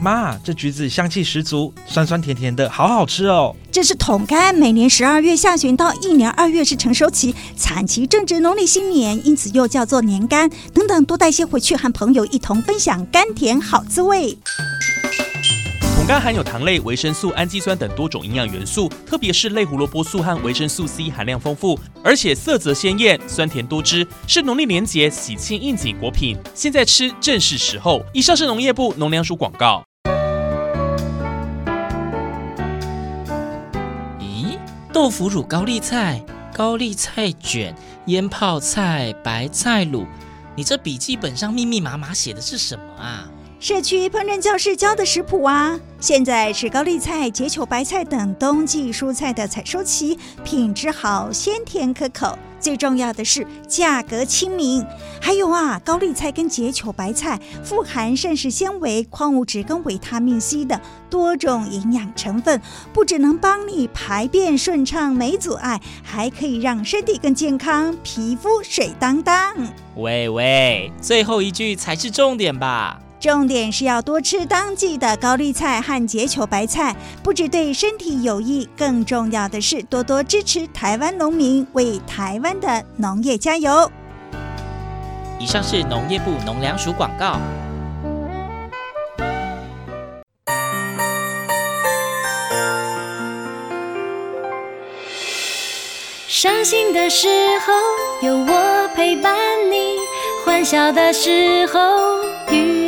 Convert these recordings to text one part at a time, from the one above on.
妈，这橘子香气十足，酸酸甜甜的，好好吃哦。这是桶柑，每年十二月下旬到一年二月是成熟期，产期正值农历新年，因此又叫做年柑。等等，多带些回去，和朋友一同分享甘甜好滋味。桶柑含有糖类、维生素、氨基酸等多种营养元素，特别是类胡萝卜素和维生素 C 含量丰富，而且色泽鲜艳、酸甜多汁，是农历年节喜庆应景果品。现在吃正是时候。以上是农业部农粮署广告。豆腐乳高丽菜、高丽菜卷、腌泡菜、白菜卤，你这笔记本上密密麻麻写的是什么啊？社区烹饪教室教的食谱啊。现在是高丽菜、结球白菜等冬季蔬菜的采收期，品质好，鲜甜可口。最重要的是价格亲民，还有啊，高丽菜跟结球白菜富含膳食纤维、矿物质跟维他命 C 的多种营养成分，不只能帮你排便顺畅没阻碍，还可以让身体更健康，皮肤水当当。喂喂，最后一句才是重点吧？重点是要多吃当季的高丽菜和结球白菜，不只对身体有益，更重要的是多多支持台湾农民，为台湾的农业加油。以上是农业部农粮署广告。伤心的时候有我陪伴你，欢笑的时候与。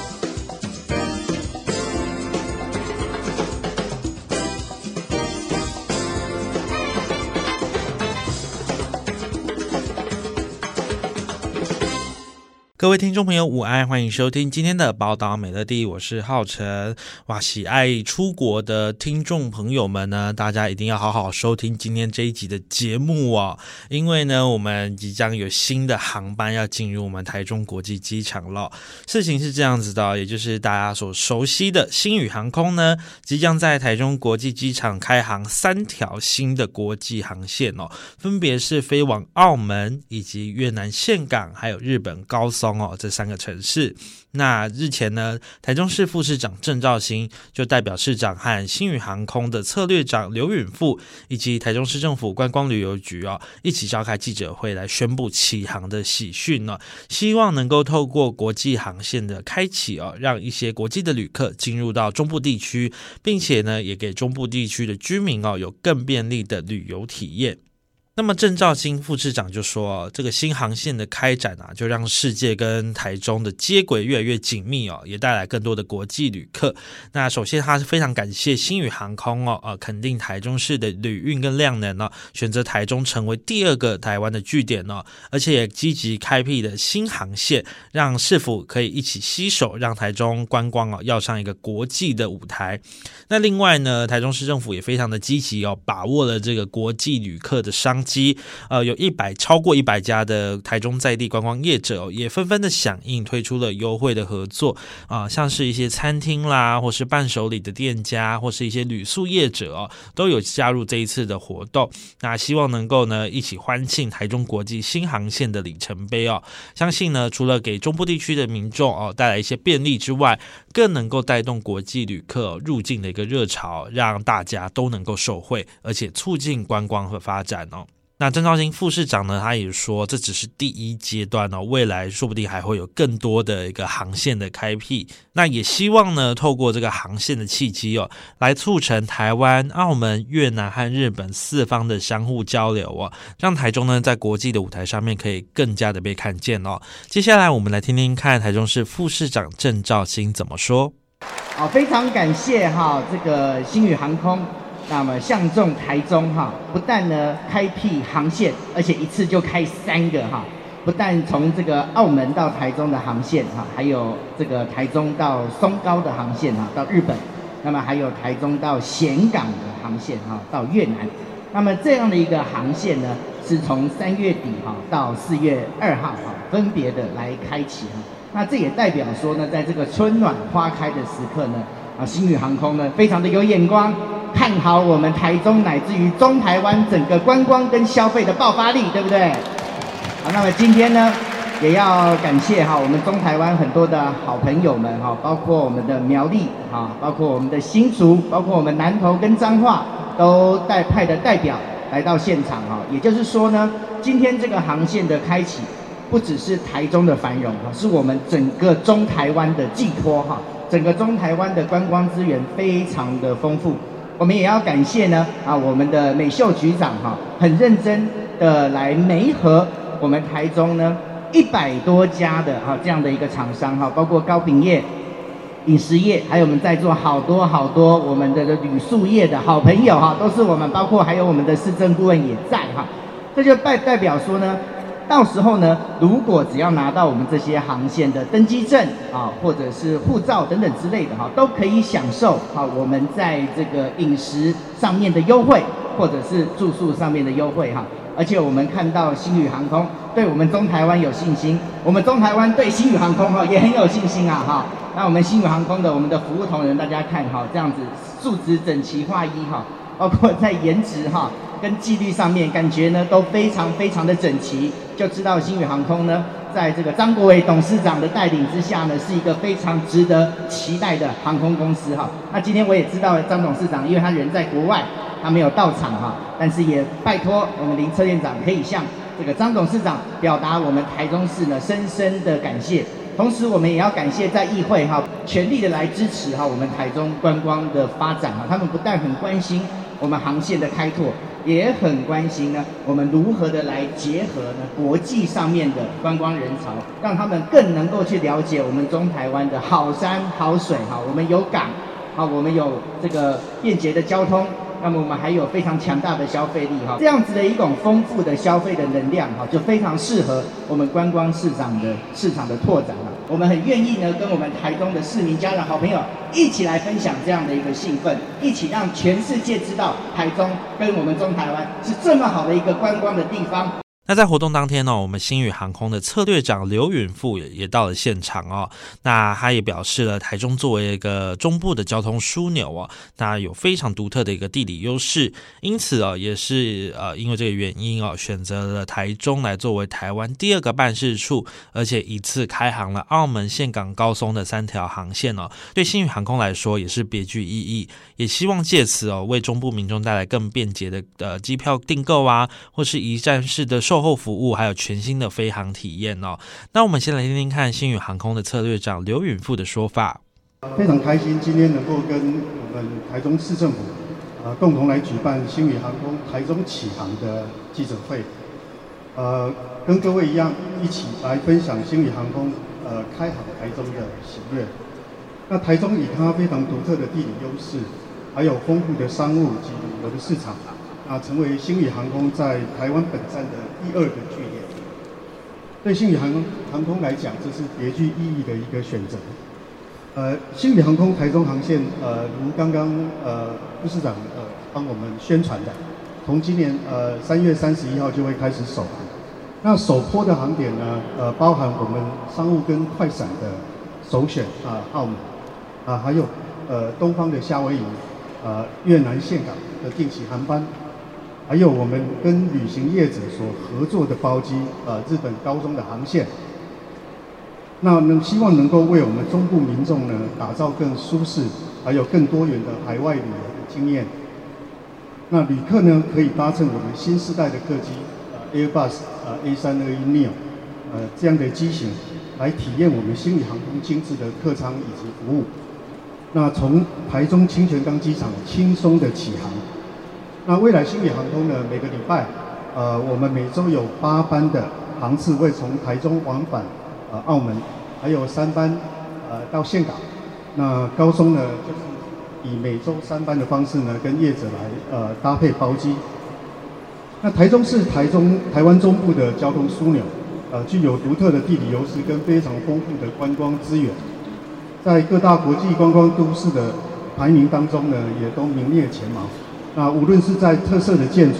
各位听众朋友，午安，欢迎收听今天的宝岛美乐地，我是浩辰。哇，喜爱出国的听众朋友们呢，大家一定要好好收听今天这一集的节目哦，因为呢，我们即将有新的航班要进入我们台中国际机场了。事情是这样子的，也就是大家所熟悉的星宇航空呢，即将在台中国际机场开航三条新的国际航线哦，分别是飞往澳门以及越南岘港，还有日本高松。哦，这三个城市。那日前呢，台中市副市长郑肇兴就代表市长和星宇航空的策略长刘允富，以及台中市政府观光旅游局哦，一起召开记者会来宣布启航的喜讯呢。希望能够透过国际航线的开启哦，让一些国际的旅客进入到中部地区，并且呢，也给中部地区的居民哦，有更便利的旅游体验。那么郑肇兴副市长就说，这个新航线的开展啊，就让世界跟台中的接轨越来越紧密哦，也带来更多的国际旅客。那首先他是非常感谢星宇航空哦，呃，肯定台中市的旅运跟量能哦，选择台中成为第二个台湾的据点哦，而且也积极开辟的新航线，让市府可以一起携手，让台中观光哦要上一个国际的舞台。那另外呢，台中市政府也非常的积极哦，把握了这个国际旅客的商机，呃，有一百超过一百家的台中在地观光业者哦，也纷纷的响应，推出了优惠的合作啊，像是一些餐厅啦，或是伴手礼的店家，或是一些旅宿业者哦，都有加入这一次的活动。那希望能够呢一起欢庆台中国际新航线的里程碑哦，相信呢除了给中部地区的民众哦带来一些便利之外，更能够带动国际旅客入境的一个热潮，让大家都能够受惠，而且促进观光和发展哦。那郑兆兴副市长呢，他也说这只是第一阶段哦，未来说不定还会有更多的一个航线的开辟。那也希望呢，透过这个航线的契机哦，来促成台湾、澳门、越南和日本四方的相互交流哦，让台中呢在国际的舞台上面可以更加的被看见哦。接下来我们来听听看台中市副市长郑兆兴怎么说。好，非常感谢哈这个星宇航空。那么相中台中哈，不但呢开辟航线，而且一次就开三个哈，不但从这个澳门到台中的航线哈，还有这个台中到松高的航线哈，到日本，那么还有台中到咸港的航线哈，到越南。那么这样的一个航线呢，是从三月底哈到四月二号哈，分别的来开启哈。那这也代表说呢，在这个春暖花开的时刻呢，啊，星宇航空呢非常的有眼光，看好我们台中乃至于中台湾整个观光跟消费的爆发力，对不对？好，那么今天呢，也要感谢哈我们中台湾很多的好朋友们哈，包括我们的苗栗哈，包括我们的新竹，包括我们南投跟彰化，都带派的代表来到现场哈。也就是说呢，今天这个航线的开启。不只是台中的繁荣哈，是我们整个中台湾的寄托哈。整个中台湾的观光资源非常的丰富，我们也要感谢呢啊，我们的美秀局长哈，很认真的来媒合我们台中呢一百多家的哈这样的一个厂商哈，包括高品业、饮食业，还有我们在座好多好多我们的旅宿业的好朋友哈，都是我们，包括还有我们的市政顾问也在哈，这就代代表说呢。到时候呢，如果只要拿到我们这些航线的登机证啊，或者是护照等等之类的哈，都可以享受好我们在这个饮食上面的优惠，或者是住宿上面的优惠哈。而且我们看到星宇航空对我们中台湾有信心，我们中台湾对星宇航空哈也很有信心啊哈。那我们星宇航空的我们的服务同仁，大家看哈，这样子素质整齐划一哈，包括在颜值哈。跟纪律上面感觉呢都非常非常的整齐，就知道星宇航空呢，在这个张国伟董事长的带领之下呢，是一个非常值得期待的航空公司哈。那今天我也知道张董事长，因为他人在国外，他没有到场哈，但是也拜托我们林车店长可以向这个张董事长表达我们台中市呢深深的感谢，同时我们也要感谢在议会哈全力的来支持哈我们台中观光的发展哈，他们不但很关心我们航线的开拓。也很关心呢，我们如何的来结合呢国际上面的观光人潮，让他们更能够去了解我们中台湾的好山好水哈，我们有港，好，我们有这个便捷的交通。那么我们还有非常强大的消费力哈，这样子的一种丰富的消费的能量哈，就非常适合我们观光市场的市场的拓展了。我们很愿意呢，跟我们台中的市民、家人、好朋友一起来分享这样的一个兴奋，一起让全世界知道台中跟我们中台湾是这么好的一个观光的地方。那在活动当天呢，我们星宇航空的策略长刘允富也也到了现场哦。那他也表示了，台中作为一个中部的交通枢纽哦，那有非常独特的一个地理优势，因此哦，也是呃因为这个原因哦，选择了台中来作为台湾第二个办事处，而且一次开航了澳门、岘港、高松的三条航线哦，对星宇航空来说也是别具意义，也希望借此哦为中部民众带来更便捷的呃机票订购啊，或是一站式的售后服务还有全新的飞航体验哦。那我们先来听听看星宇航空的策略长刘允富的说法。非常开心今天能够跟我们台中市政府呃共同来举办星宇航空台中启航的记者会，呃，跟各位一样一起来分享星宇航空呃开航台中的喜悦。那台中以它非常独特的地理优势，还有丰富的商务及旅游市场。啊，成为星宇航空在台湾本站的第二个据点。对星宇航空航空来讲，这是别具意义的一个选择。呃，星宇航空台中航线，呃，如刚刚呃副市长呃帮我们宣传的，从今年呃三月三十一号就会开始首航。那首波的航点呢，呃，包含我们商务跟快闪的首选啊，澳门啊，还有呃东方的夏威夷，呃越南岘港的定期航班。还有我们跟旅行业者所合作的包机，呃，日本高中的航线，那能希望能够为我们中部民众呢打造更舒适，还有更多元的海外旅游的经验。那旅客呢可以搭乘我们新时代的客机，呃，Airbus，呃，A321neo，呃，这样的机型来体验我们新宇航空精致的客舱以及服务。那从台中清泉岗机场轻松的起航。那未来星宇航空呢，每个礼拜，呃，我们每周有八班的航次会从台中往返呃澳门，还有三班呃到岘港。那高松呢，就是以每周三班的方式呢，跟业者来呃搭配包机。那台中是台中台湾中部的交通枢纽，呃，具有独特的地理优势跟非常丰富的观光资源，在各大国际观光都市的排名当中呢，也都名列前茅。那无论是在特色的建筑、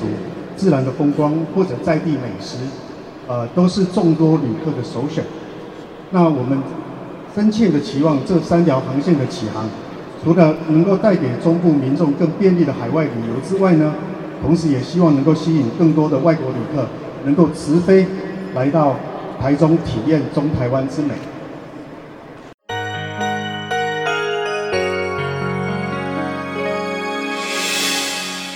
自然的风光，或者在地美食，呃，都是众多旅客的首选。那我们深切的期望这三条航线的启航，除了能够带给中部民众更便利的海外旅游之外呢，同时也希望能够吸引更多的外国旅客，能够直飞来到台中体验中台湾之美。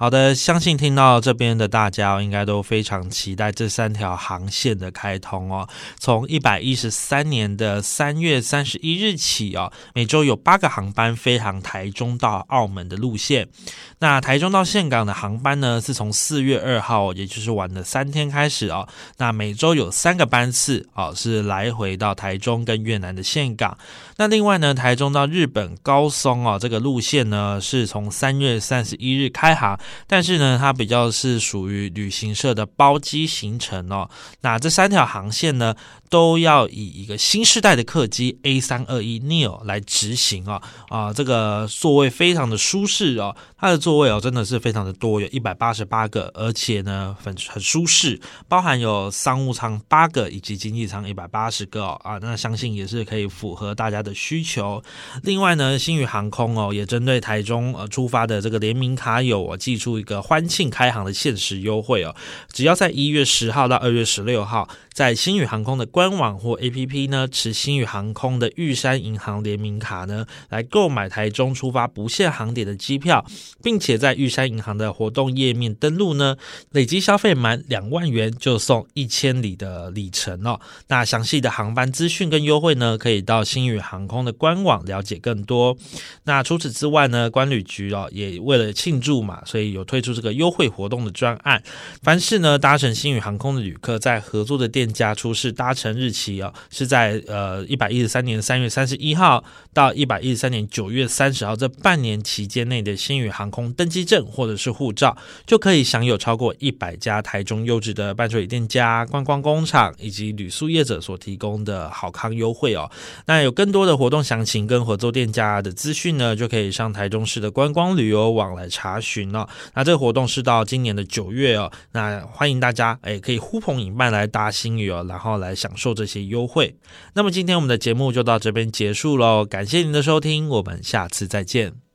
好的，相信听到这边的大家应该都非常期待这三条航线的开通哦。从一百一十三年的三月三十一日起哦，每周有八个航班飞航台中到澳门的路线。那台中到岘港的航班呢，是从四月二号，也就是晚的三天开始哦。那每周有三个班次哦，是来回到台中跟越南的岘港。那另外呢，台中到日本高松哦，这个路线呢，是从三月三十一日开航。但是呢，它比较是属于旅行社的包机行程哦。那这三条航线呢，都要以一个新世代的客机 A 三二一 neo 来执行哦。啊，这个座位非常的舒适哦，它的座位哦真的是非常的多，有一百八十八个，而且呢很很舒适，包含有商务舱八个以及经济舱一百八十个哦。啊，那相信也是可以符合大家的需求。另外呢，星宇航空哦也针对台中呃出发的这个联名卡友哦记。出一个欢庆开航的限时优惠哦，只要在一月十号到二月十六号，在星宇航空的官网或 APP 呢，持星宇航空的玉山银行联名卡呢，来购买台中出发不限航点的机票，并且在玉山银行的活动页面登录呢，累积消费满两万元就送一千里的里程哦。那详细的航班资讯跟优惠呢，可以到星宇航空的官网了解更多。那除此之外呢，关旅局哦也为了庆祝嘛，所以有推出这个优惠活动的专案，凡是呢搭乘星宇航空的旅客，在合作的店家出示搭乘日期哦，是在呃一百一十三年三月三十一号到一百一十三年九月三十号这半年期间内的星宇航空登机证或者是护照，就可以享有超过一百家台中优质的伴手礼店家、观光工厂以及旅宿业者所提供的好康优惠哦。那有更多的活动详情跟合作店家的资讯呢，就可以上台中市的观光旅游网来查询了。那这个活动是到今年的九月哦，那欢迎大家哎可以呼朋引伴来搭新宇哦，然后来享受这些优惠。那么今天我们的节目就到这边结束喽，感谢您的收听，我们下次再见。